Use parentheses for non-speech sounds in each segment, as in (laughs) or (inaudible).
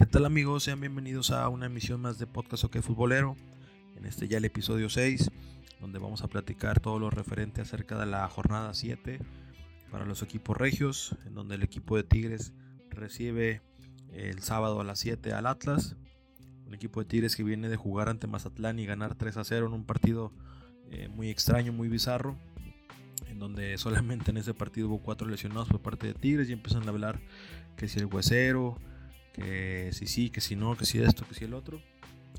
¿Qué tal amigos? Sean bienvenidos a una emisión más de Podcast OK Futbolero. En este ya el episodio 6, donde vamos a platicar todo lo referente acerca de la jornada 7 para los equipos regios, en donde el equipo de Tigres recibe el sábado a las 7 al Atlas. Un equipo de Tigres que viene de jugar ante Mazatlán y ganar 3 a 0 en un partido eh, muy extraño, muy bizarro, en donde solamente en ese partido hubo cuatro lesionados por parte de Tigres y empiezan a hablar que si el huesero, que si sí, que si no, que si esto, que si el otro.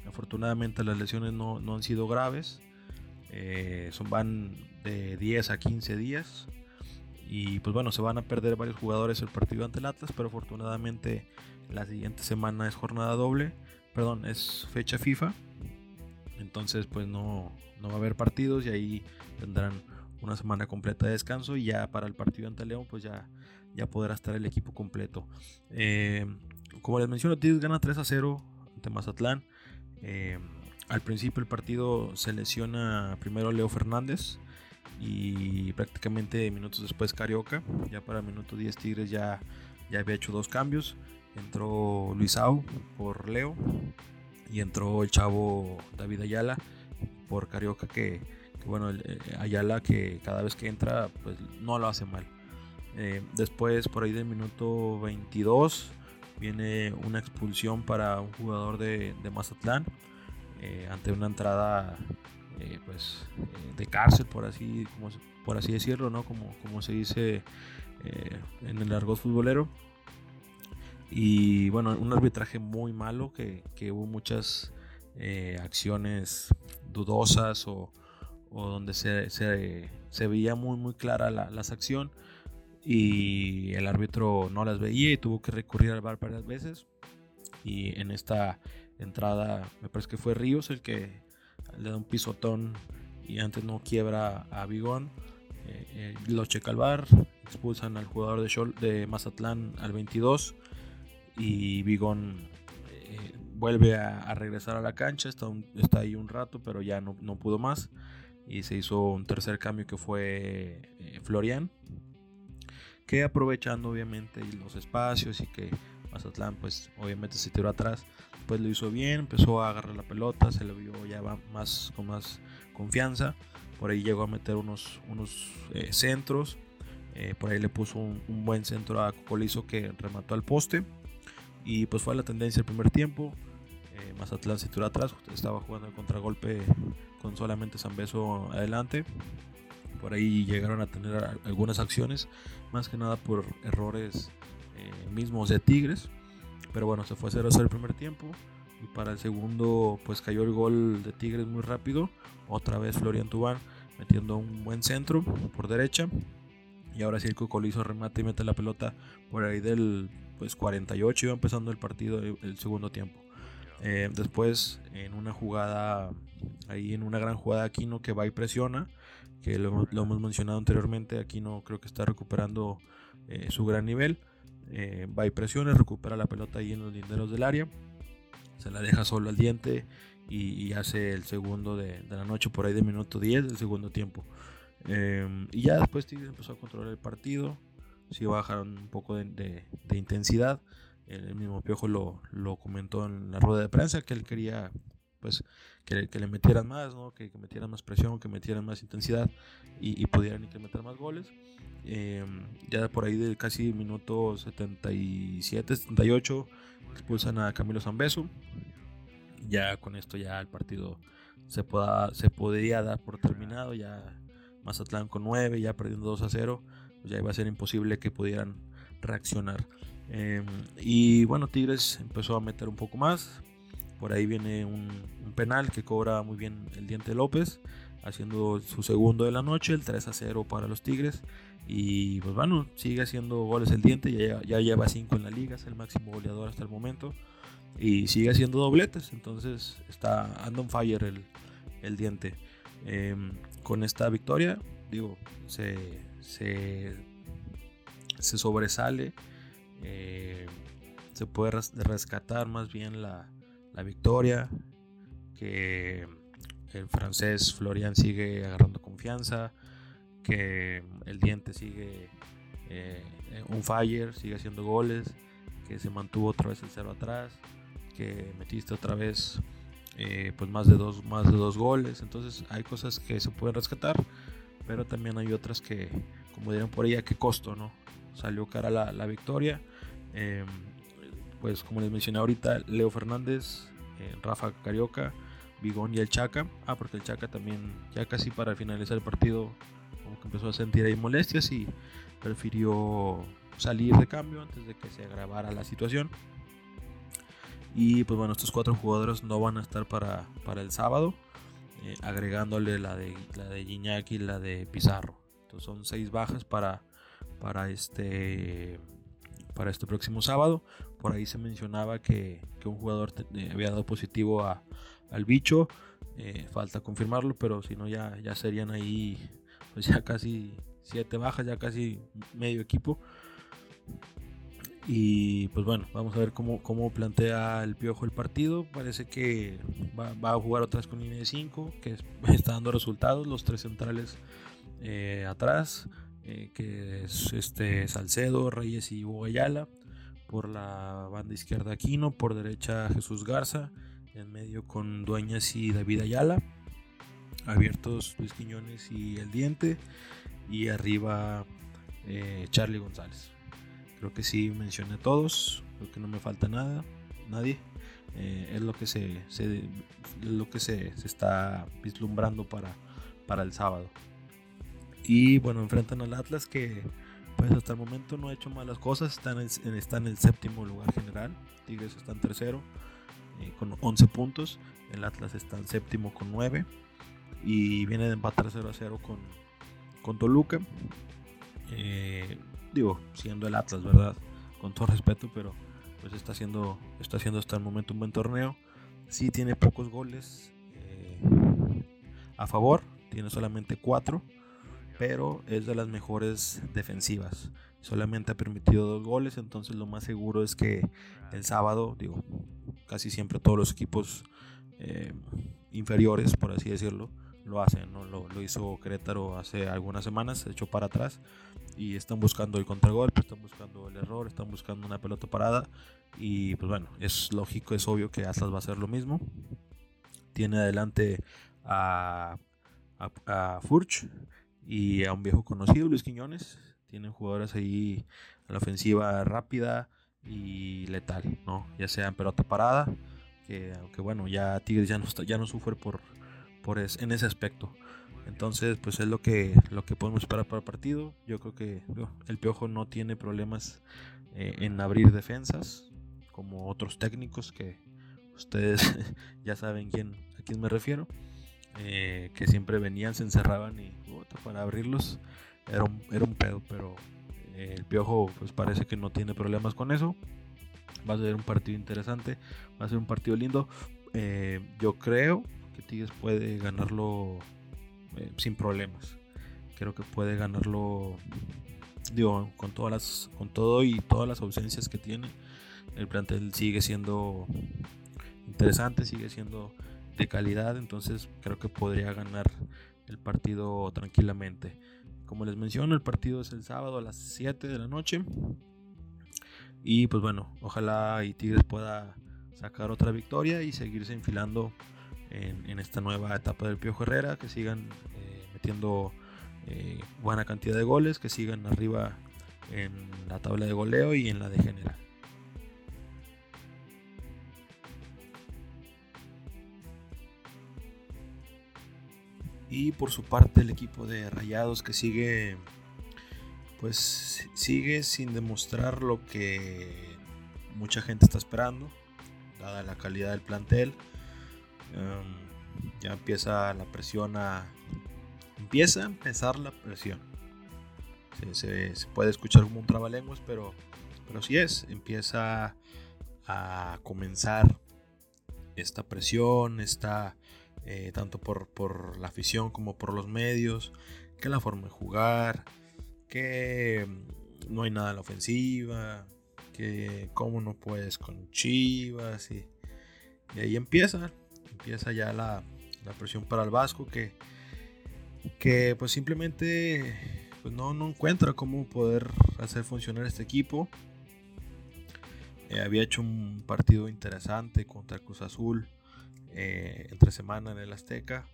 Afortunadamente las lesiones no, han sido graves, eh, son, van de 10 a 15 días y pues bueno, se van a perder varios jugadores el partido ante el Atlas, pero afortunadamente la siguiente semana es jornada doble, perdón, es fecha FIFA, entonces pues no, no va a haber partidos y ahí tendrán una semana completa de descanso y ya para el partido ante León pues ya, ya podrá estar el equipo completo. Eh, como les menciono, Tigres gana 3 a 0 ante Mazatlán. Eh, al principio el partido se lesiona primero Leo Fernández y prácticamente minutos después Carioca. Ya para el minuto 10 Tigres ya, ya había hecho dos cambios. Entró Luisao por Leo y entró el chavo David Ayala por Carioca que, bueno, eh, Ayala que cada vez que entra pues no lo hace mal. Eh, después por ahí del minuto 22 viene una expulsión para un jugador de, Mazatlán eh, ante una entrada eh, pues eh, de cárcel por así por así decirlo no como, como se dice en el argot futbolero. Y bueno un arbitraje muy malo que, hubo muchas acciones dudosas o, donde se, se, veía muy muy clara la, la acción y el árbitro no las veía y tuvo que recurrir al bar varias veces. Y en esta entrada, me parece que fue Ríos el que le da un pisotón y antes no quiebra a Bigón. Eh, eh, lo checa al bar, expulsan al jugador de, de Mazatlán al 22 y Bigón eh, vuelve a, regresar a la cancha, está, ahí un rato, pero ya no, no, pudo más y se hizo un tercer cambio que fue Florian que aprovechando obviamente los espacios y que Mazatlán pues obviamente se tiró atrás, pues lo hizo bien, empezó a agarrar la pelota, se le vio ya más con más confianza, por ahí llegó a meter unos, unos eh, centros, eh, por ahí le puso un, buen centro a Cocolizo que remató al poste y pues fue la tendencia el primer tiempo. Eh, Mazatlán se tiró atrás, estaba jugando el contragolpe con solamente Beso adelante por ahí llegaron a tener algunas acciones, más que nada por errores eh, mismos de Tigres. Pero bueno, se fue a 0 el primer tiempo. Y para el segundo, pues cayó el gol de Tigres muy rápido. Otra vez Florian Tubán metiendo un buen centro por derecha. Y ahora sí el Cocolizo remata y mete la pelota por ahí del pues 48. Iba empezando el partido, el segundo tiempo. Eh, después, en una jugada, ahí en una gran jugada, Aquino que va y presiona, que lo, hemos mencionado anteriormente. Aquino creo que está recuperando eh, su gran nivel. Eh, va y presiona, recupera la pelota ahí en los linderos del área, se la deja solo al diente y, hace el segundo de, la noche, por ahí de minuto 10 del segundo tiempo. y ya después Tigres empezó a controlar el partido, sí bajaron un poco de intensidad el mismo Piojo lo, lo, comentó en la rueda de prensa que él quería pues que, le metieran más, ¿no? que, metieran más presión, que metieran más intensidad y, pudieran incrementar más goles. Em, ya por ahí de casi minuto 77, 78 expulsan a Camilo Zambeso. Ya con esto ya el partido se, pueda, se podría dar por terminado, ya Mazatlán con 9, ya perdiendo 2 a 0, pues ya iba a ser imposible que pudieran reaccionar. Em, y bueno, Tigres empezó a meter un poco más. Por ahí viene un, penal que cobra muy bien el Diente López, haciendo su segundo de la noche, el 3 a 0 para los Tigres. Y pues bueno, sigue haciendo goles el Diente, ya, ya lleva 5 en la liga, es el máximo goleador hasta el momento. Y sigue haciendo dobletes, entonces está anda fire el, el Diente. Em, con esta victoria, digo, se, se, se sobresale eh, se puede rescatar más bien la, victoria, que el francés Florian sigue agarrando confianza, que el diente sigue eh, un fire, sigue haciendo goles, que se mantuvo otra vez el cero atrás, que metiste otra vez eh, pues más de dos más de dos goles. Entonces hay cosas que se pueden rescatar pero también hay otras que como dirán por ahí a qué costo no salió cara la, la victoria. Em, pues como les mencioné ahorita Leo Fernández eh, Rafa Carioca Bigón y el Chaca ah porque el Chaca también ya casi para finalizar el partido como que empezó a sentir ahí molestias y prefirió salir de cambio antes de que se agravara la situación y pues bueno, estos cuatro jugadores no van a estar para, para el sábado, eh, agregándole la de, la de Gignac y la de Pizarro. Entonces son seis bajas para, para, este, para este próximo sábado. Por ahí se mencionaba que, un jugador eh, había dado positivo a, al bicho. Eh, falta confirmarlo, pero si no ya, ya serían ahí pues ya casi siete bajas, ya casi medio equipo. Y pues bueno, vamos a ver cómo, cómo plantea el Piojo el partido. Parece que va, a jugar otra vez con línea de 5, que (laughs) está dando resultados. Los tres centrales eh, atrás, eh, que es este Salcedo, Reyes y Hugo Por la banda izquierda Aquino, por derecha Jesús Garza, en medio con Dueñas y David Ayala. Abiertos Luis Quiñones y El Diente. Y arriba eh, Charlie González. Creo que sí mencioné a todos. Creo que no me falta nada. Nadie. Eh, es lo que se, lo que se, está vislumbrando para, para el sábado. Y bueno, enfrentan al Atlas que pues hasta el momento no ha hecho malas cosas. Está en el, está en el séptimo lugar general. Tigres está en tercero eh, con 11 puntos. El Atlas está en séptimo con 9. Y viene de empatar 0 a 0 con, con Toluca. Eh, digo, siendo el Atlas, ¿verdad? Con todo respeto, pero pues está haciendo, está haciendo hasta el momento un buen torneo. Sí tiene pocos goles eh, a favor, tiene solamente cuatro, pero es de las mejores defensivas. Solamente ha permitido dos goles, entonces lo más seguro es que el sábado, digo, casi siempre todos los equipos eh, inferiores, por así decirlo, lo hacen, ¿no? lo, lo, hizo Querétaro hace algunas semanas, se echó para atrás y están buscando el contragolpe, están buscando el error, están buscando una pelota parada y pues bueno, es lógico, es obvio que Atlas va a hacer lo mismo. Tiene adelante a, a, Furch y a un viejo conocido, Luis Quiñones. Tienen jugadores ahí en la ofensiva rápida y letal, ¿no? Ya sea en pelota parada, que aunque bueno, ya Tigres ya no, ya no sufre por, por en ese aspecto. Entonces, pues es lo que, lo que podemos esperar para el partido. Yo creo que el Piojo no tiene problemas eh, en abrir defensas, como otros técnicos que ustedes (laughs) ya saben quién, a quién me refiero. Eh, que siempre venían, se encerraban y para abrirlos era un, era un pedo, pero eh, el Piojo pues parece que no tiene problemas con eso. Va a ser un partido interesante, va a ser un partido lindo. yo creo que Tigres puede ganarlo eh, sin problemas. Creo que puede ganarlo digo, con todas las con todo y todas las ausencias que tiene. El plantel sigue siendo interesante, sigue siendo de calidad, entonces creo que podría ganar el partido tranquilamente. Como les menciono, el partido es el sábado a las 7 de la noche. Y pues bueno, ojalá y Tigres pueda sacar otra victoria y seguirse enfilando en, esta nueva etapa del Piojo Herrera, que sigan eh, metiendo eh, buena cantidad de goles, que sigan arriba en la tabla de goleo y en la de general. Y por su parte el equipo de Rayados que sigue pues sigue sin demostrar lo que mucha gente está esperando, dada la calidad del plantel. Em, ya empieza la presión a... Empieza a empezar la presión. Se, puede escuchar como un trabalenguas, pero, pero sí es. Empieza a comenzar esta presión, esta, eh, tanto por, por, la afición como por los medios, que la forma de jugar, que no hay nada en la ofensiva, que cómo no puedes con Chivas y, ahí empieza empieza ya la, presión para el Vasco que, que pues simplemente pues no, no encuentra cómo poder hacer funcionar este equipo. eh, había hecho un partido interesante contra Cruz Azul eh, entre semana en el Azteca.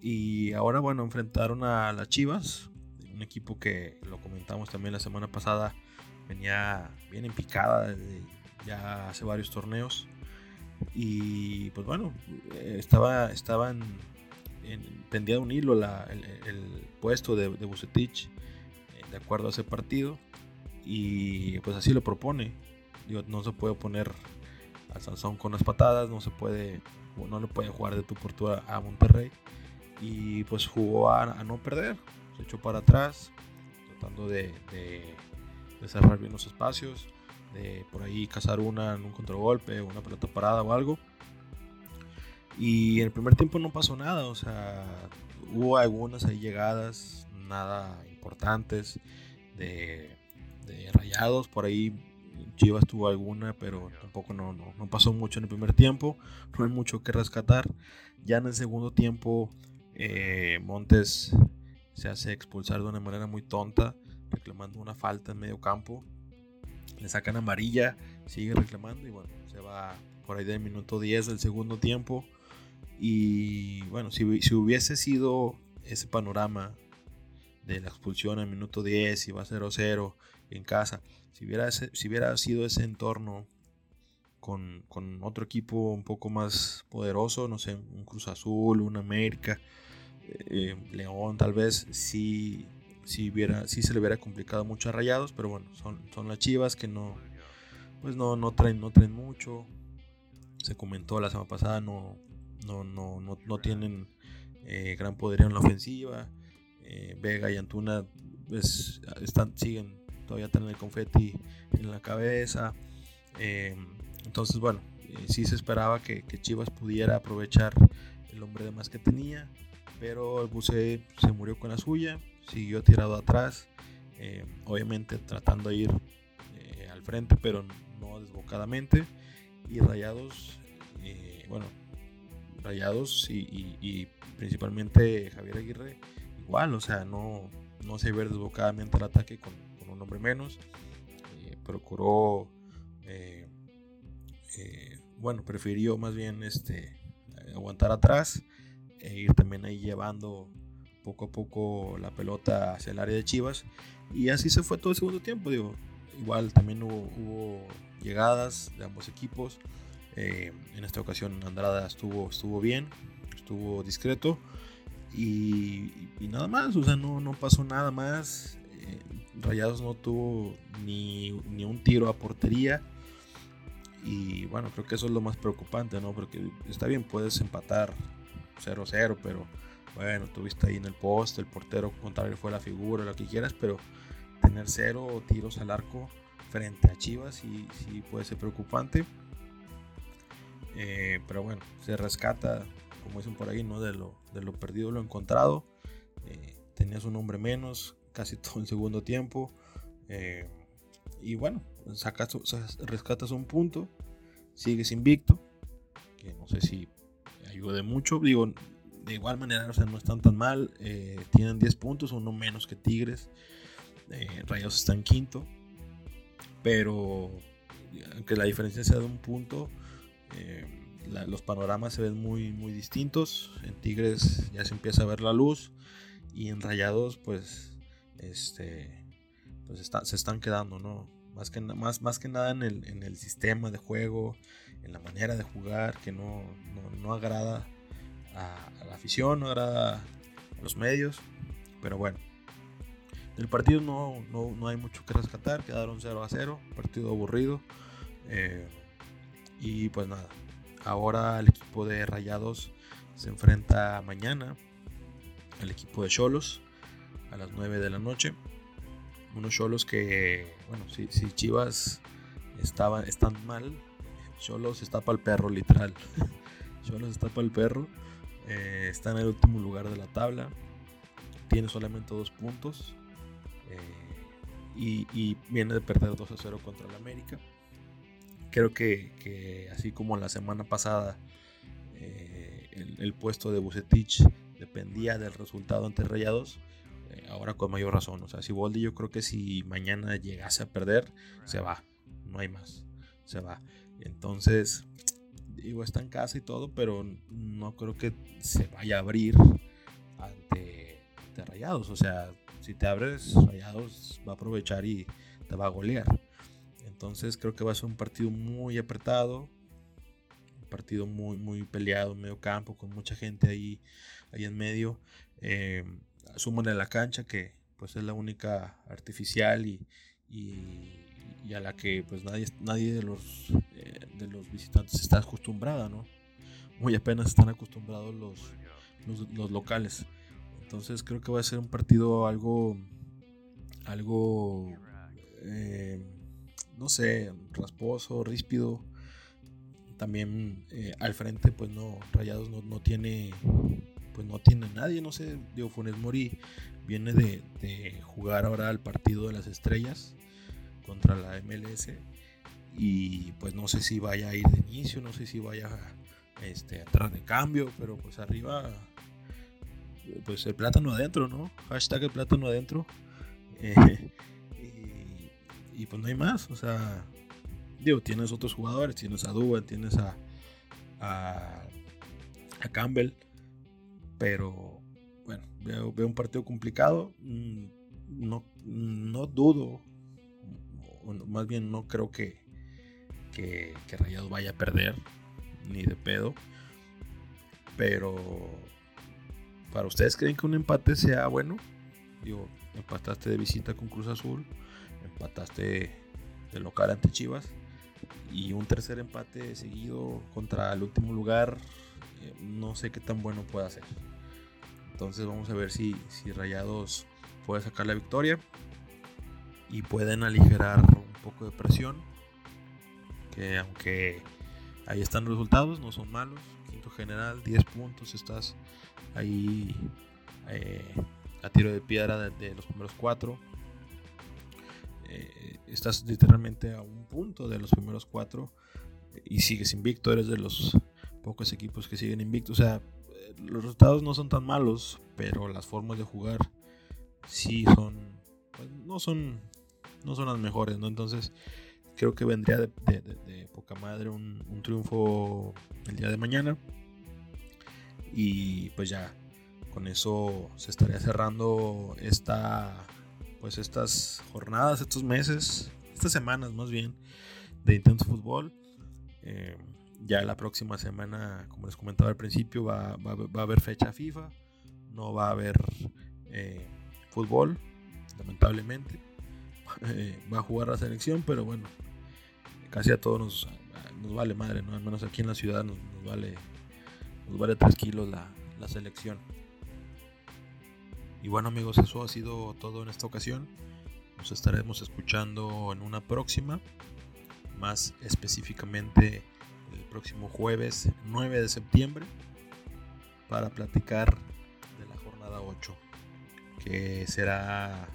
Y ahora, bueno, enfrentaron a las Chivas, un equipo que lo comentamos también la semana pasada, venía bien en picada ya hace varios torneos. Y pues bueno, eh, estaba, estaba en, pendía un hilo el, puesto de, de Bucetich eh, de acuerdo a ese partido. Y pues así lo propone. no se puede poner a Sansón con las patadas, no se puede, no le puede jugar de tu por a, Monterrey. Y pues jugó a, no perder, se echó para atrás, tratando de, de cerrar bien los espacios de por ahí cazar una en un contragolpe, una pelota parada o algo. Y en el primer tiempo no pasó nada, o sea, hubo algunas ahí llegadas, nada importantes, de, rayados, por ahí Chivas tuvo alguna, pero tampoco no, no, pasó mucho en el primer tiempo, no hay mucho que rescatar. Ya en el segundo tiempo, eh, Montes se hace expulsar de una manera muy tonta, reclamando una falta en medio campo le sacan amarilla, sigue reclamando y bueno, se va por ahí del minuto 10 del segundo tiempo. Y bueno, si, hubiese sido ese panorama de la expulsión al minuto 10, y va 0-0 en casa, si hubiera, si hubiera sido ese entorno con, otro equipo un poco más poderoso, no sé, un Cruz Azul, un América, eh, León tal vez, sí hubiera, si se le hubiera complicado mucho a Rayados, pero bueno, son, son las Chivas que no, pues no, no, traen, no traen mucho. Se comentó la semana pasada, no, no, no, no, tienen eh, gran poder en la ofensiva. Eh, Vega y Antuna pues, están, siguen todavía tienen el confeti en la cabeza. Eh, entonces, bueno, sí se esperaba que, que, Chivas pudiera aprovechar el hombre de más que tenía, pero el Buce se murió con la suya siguió tirado atrás, eh, obviamente tratando de ir eh, al frente, pero no desbocadamente. Y Rayados, eh, bueno, Rayados y, principalmente Javier Aguirre, igual, o sea, no, no se ve desbocadamente el ataque con, hombre menos. procuró, bueno, prefirió más bien este, aguantar atrás e ir también ahí llevando poco a poco la pelota hacia el área de Chivas. Y así se fue todo el segundo tiempo. Digo, igual también hubo, llegadas de ambos equipos. Eh, en esta ocasión Andrada estuvo, estuvo bien, estuvo discreto. Y, nada más, o sea, no, no pasó nada más. Rayados no tuvo ni, ni, un tiro a portería. Y bueno, creo que eso es lo más preocupante, ¿no? Porque está bien, puedes empatar 0-0, pero bueno, tuviste ahí en el poste, el portero contrario fue la figura, lo que quieras, pero tener cero tiros al arco frente a Chivas sí, sí puede ser preocupante. Eh, pero bueno, se rescata, como dicen por ahí, ¿no? de, lo, de lo perdido lo encontrado. Eh, tenías un hombre menos casi todo el segundo tiempo. Eh, y bueno, sacas, rescatas un punto, sigues invicto, que no sé si ayude mucho. Digo, de igual manera, o sea, no están tan mal. Eh, tienen 10 puntos, uno menos que Tigres. Eh, Rayados está en quinto. Pero aunque la diferencia sea de un punto, eh, los panoramas se ven muy, muy distintos. En Tigres ya se empieza a ver la luz. Y en Rayados, pues, este, pues se están quedando, ¿no? Más que, más, más que nada en el, en el sistema de juego, en la manera de jugar, que no, no, no agrada a, la afición, no agrada a los medios. Pero bueno, del partido no, no, hay mucho que rescatar, quedaron 0 a 0, partido aburrido. Eh, y pues nada, ahora el equipo de Rayados se enfrenta mañana al equipo de Cholos a las 9 de la noche. Unos Cholos que, bueno, si, si Chivas estaban, están mal, Cholos está para el perro, literal. (laughs) Cholos está para el perro. Eh, está en el último lugar de la tabla. Tiene solamente dos puntos. Eh, y, viene de perder 2 a 0 contra el América. Creo que, así como la semana pasada eh, el, puesto de Bucetich dependía del resultado ante Rayados, ahora con mayor razón. O sea, si Boldi yo creo que si mañana llegase a perder, se va. No hay más. se va. Entonces, digo, está en casa y todo, pero no creo que se vaya a abrir ante, Rayados. O sea, si te abres, Rayados va a aprovechar y te va a golear. Entonces creo que va a ser un partido muy apretado, un partido muy, muy peleado medio campo, con mucha gente ahí, ahí en medio. Eh, en la cancha, que pues es la única artificial y, y, a la que pues nadie, nadie de, los, eh, de los visitantes está acostumbrada, ¿no? Muy apenas están acostumbrados los, los, locales. Entonces creo que va a ser un partido algo, algo, eh, no sé, rasposo, ríspido. También eh, al frente, pues no, Rayados no, no tiene pues no tiene nadie, no sé, digo, Funes Mori viene de, jugar ahora al partido de las estrellas contra la MLS y pues no sé si vaya a ir de inicio, no sé si vaya este, a entrar de cambio, pero pues arriba, pues el plátano adentro, ¿no? Hashtag el plátano adentro. (laughs) Eh, y, pues no hay más, o sea, digo, tienes otros jugadores, tienes a Duba, tienes a, a Campbell pero bueno, veo, un partido complicado. Mm, no, no dudo, más bien no creo que, que, Rayados vaya a perder, ni de pedo. Pero, ¿para ustedes creen que un empate sea bueno? Digo, empataste de visita con Cruz Azul, empataste de local ante Chivas y un tercer empate seguido contra el último lugar, eh, no sé qué tan bueno pueda ser. Entonces vamos a ver si, si Rayados puede sacar la victoria y pueden aligerar un poco de presión. Que aunque ahí están los resultados, no son malos. Quinto general, 10 puntos, estás ahí eh, a tiro de piedra de, los primeros cuatro. Eh, estás literalmente a un punto de los primeros cuatro y sigues invicto. Eres de los pocos equipos que siguen invictos. O sea, los resultados no son tan malos, pero las formas de jugar sí son, pues, no son, no son las mejores, ¿no? Entonces creo que vendría de, poca madre un, triunfo el día de mañana y pues ya con eso se estaría cerrando esta, pues estas jornadas, estos meses, estas semanas más bien de intenso fútbol. Eh, ya la próxima semana, como les comentaba al principio, va, a haber fecha FIFA, no va a haber eh, fútbol, lamentablemente. Eh, va a jugar la selección, pero bueno, casi a todos nos, nos vale madre, ¿no? Al menos aquí en la ciudad nos, vale nos vale 3 kilos la, la selección. Y bueno amigos, eso ha sido todo en esta ocasión. Nos estaremos escuchando en una próxima, más específicamente el próximo jueves 9 de septiembre para platicar de la jornada 8, que será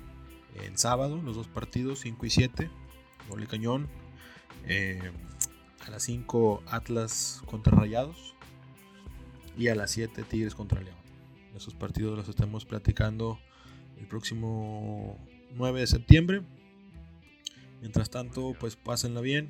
en sábado, los dos partidos, 5 y 7, Gol y Cañón. Eh, a las 5 Atlas contra Rayados y a las 7 Tigres contra León. Esos partidos los estamos platicando el próximo 9 de septiembre. Mientras tanto, pues pásenla bien,